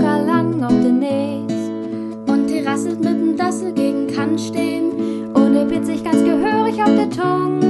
locker lang auf den Näs. Und die rasselt mit dem Dassel gegen Kant stehen. Und er bitt sich ganz gehörig auf der Tongue.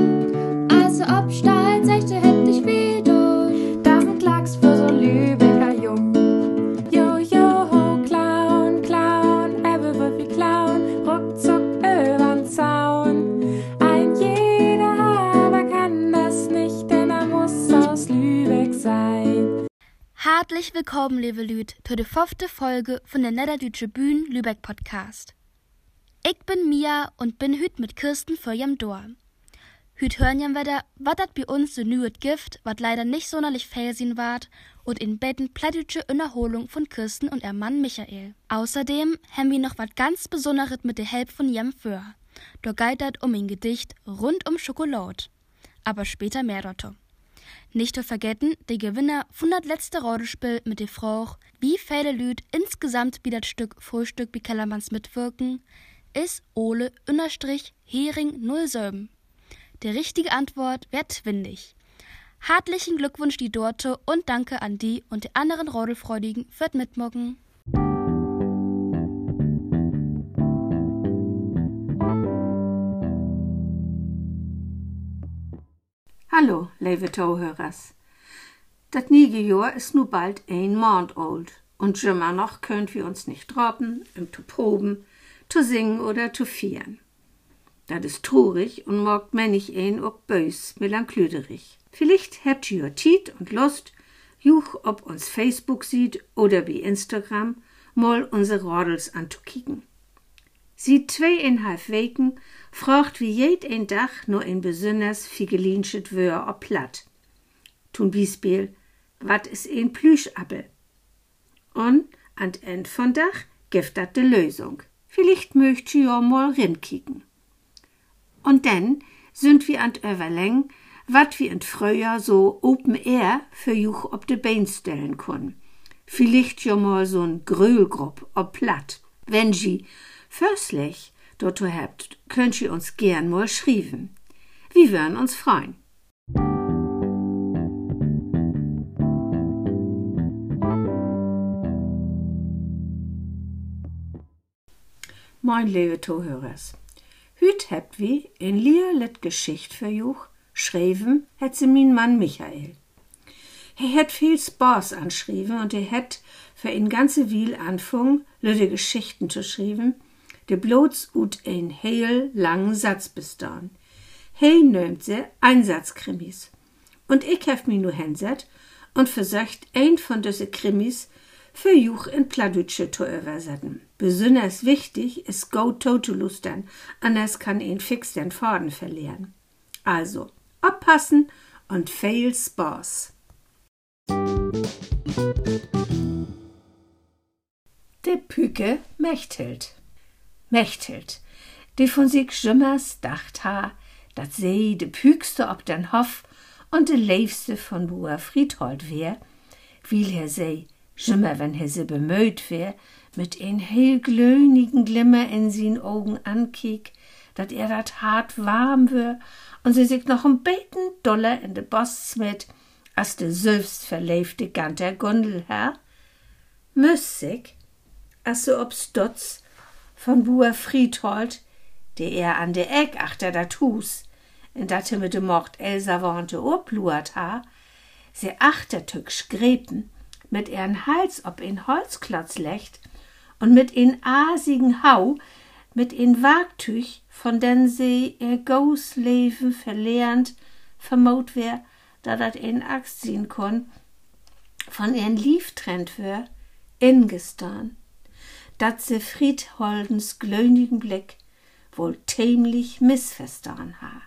Hartlich willkommen, liebe Lüd, zu der fünfte Folge von der Niederdeutsche Bühn Lübeck Podcast. Ich bin Mia und bin hüt mit Kirsten für jam Dor. Hüt hören jam wieder, wat dat bei uns so nüet Gift, wat leider nicht sonderlich felsin ward, und in Betten plattdeutsche Unerholung von Kirsten und ihr Mann Michael. Außerdem haben wir noch wat ganz Besonderes mit der Help von jam für. Da geht dat um ein Gedicht rund um Schokolade. Aber später mehr dazu. Nicht zu vergessen, der Gewinner von das letzte Rodespiel mit der Frau, wie viele Lüd insgesamt bei das Stück Frühstück bei Kellermanns mitwirken, ist Ole Unterstrich Hering 07. Die richtige Antwort wär twindig. Hartlichen Glückwunsch die Dorte und danke an die und die anderen Rodelfreudigen fürs Mitmocken. Hallo, liebe Zuhörers. Das niege Jahr ist nu bald ein Monat alt und immer noch könnt wir uns nicht droppen, um zu proben, zu singen oder zu feiern. Das ist traurig und mag manch ein auch bös, melanklöderig. Vielleicht habt ihr Tiet und Lust, juch ob uns Facebook sieht oder wie Instagram, mal unsere Rodels anzukicken. Sieht zweieinhalb Weken, fragt wie jed ein Dach nur ein besonders figelinschet Wör ob platt. Tun Beispiel, wat is ein Plüschappel? Und an End von Dach gibt dat de Lösung. Vielleicht möcht ihr mal rinkicken. Und dann sind wir an Överläng, wat wir in Frühjahr so Open Air für Juch ob de Bein stellen können. Vielleicht ja mal so'n Grölgrupp ob platt. Wenn sie Förstlich, dort habt, könnt ihr uns gern mal schreiben. Wir würden uns freuen. Moin, liebe Zuhörers. Hüt habt wie in Lierlet Geschicht für Juch, schreiben hat sie min Mann Michael. Er hat viel Spaß anschrieben und er hat für ihn ganze Wiel anfangen, lüde Geschichten zu schreiben, de bloß ut ein heel langen Satz bestaan. He nömt se Einsatzkrimis. Und ich hef mi nu hinset und versucht ein von diese Krimis für Juch in Pladütsche zu übersetzen. Besonders wichtig ist Go Totolustern, anders kann ihn fix den Faden verlieren. Also, abpassen und viel Spaß. Der Püke Mechthild. Mechthild, die von sich schimmers dacht ha, dat sie de pügste ob den Hof und de leifste von Bua Friedhold wär, will er sei, schimmer, wenn er se bemüht wär, mit ein hell glöhnigen Glimmer in sin Augen ankiek, dat er dat hart warm wär und sie sich noch ein beten Dollar in de Boss smet, as de selbst verleifte ganter Gundelherr. Müssig, as so ob Stutz, von Buer Friedhold, der er an der Eck achter dat Hus, in dat er mit dem Mord Elsa warnte obluert ha, se achtertück schgreten, mit ihren Hals ob in Holzklotz lecht und mit in asigen Hau, mit in Wagtüch, von den sie ihr Gausleben verlehrend, vermut wär, da dat in Axt ziehen kon, von ihren Lief trennt wär, ingestan dat se Friedholdens glöhnigen Blick wohl tämlich missverstanden ha.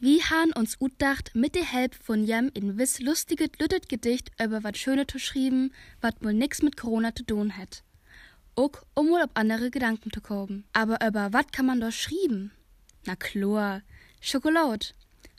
Wie han uns utdacht mit der Help von Jem in wiss lustiget lüttet Gedicht über wat Schöne zu schrieben, wat wohl nix mit Corona zu tun hat. Ook um wohl auf andere Gedanken zu kommen. Aber über wat kann man doch schrieben? Na klar, Schokolade.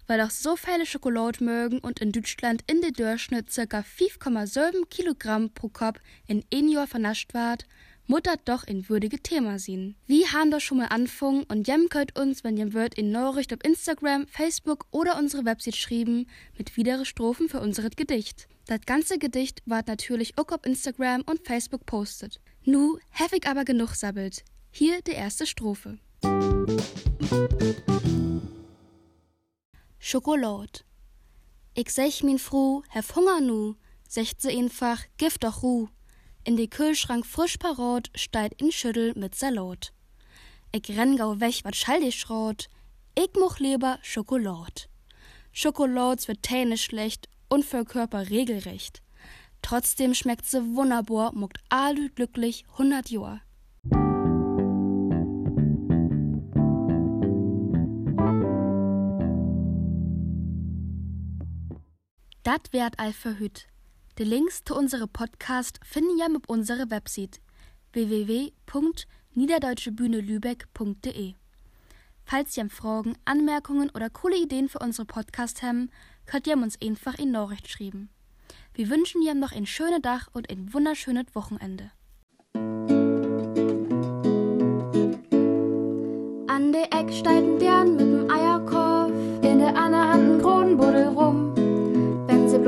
Weil auch so viele Schokolade mögen und in Deutschland in der Durchschnitt ca. 5,7 Kilogramm pro Kopf in ein Jahr vernascht ward, muttert doch in würdige Thema sehen. Wie haben doch schon mal anfangen und jem könnt uns, wenn jem wird, in Nachricht auf Instagram, Facebook oder unsere Website schreiben mit widere Strophen für unser Gedicht. Das ganze Gedicht ward natürlich auch auf Instagram und Facebook postet. Nu heftig aber genug sabbelt. Hier die erste Strophe. Schokolad. Ich sech min Fru, hef Hunger nu, secht se einfach, gift doch Ruh. In die Kühlschrank frisch parat, steit in Schüttel mit Salat. Ich renn gau weg, wat schall die schrot, ich moch lieber Schokolad. Schokolad wird Täne schlecht und für Körper regelrecht. Trotzdem schmeckt se wunderbar, muckt all glücklich hundert Jahr. Dat werd all verhüt. De Links zu unsere Podcast finden ja mit unsere Website www.niederdeutschebühnelübeck.de. Falls ihr Fragen, Anmerkungen oder coole Ideen für unsere Podcast haben, könnt ihr uns einfach in Nachricht schreiben. Wir wünschen ihr noch ein schönes Dach und ein wunderschönes Wochenende. An der Eck steigt deren mit'm Eierkorb, in der anderen Hand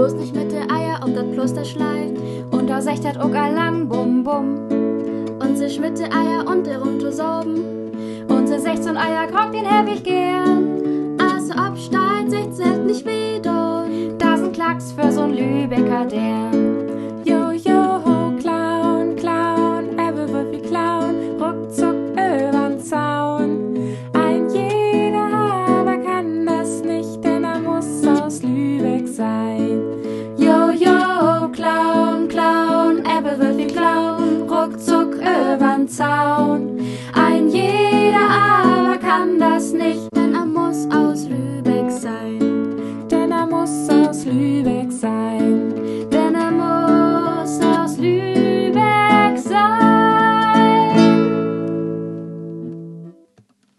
bloß nicht mit der Eier auf das Kloster schleicht, und da secht hat auch lang bum bum. Und sich mit der Eier und der rum zu sorben, und sie 16 Eier kocht den ewig gern. Also absteigt, secht selten nicht wieder, da sind Klacks für so'n Lübecker Dern. Zaun. Ein jeder aber kann das nicht.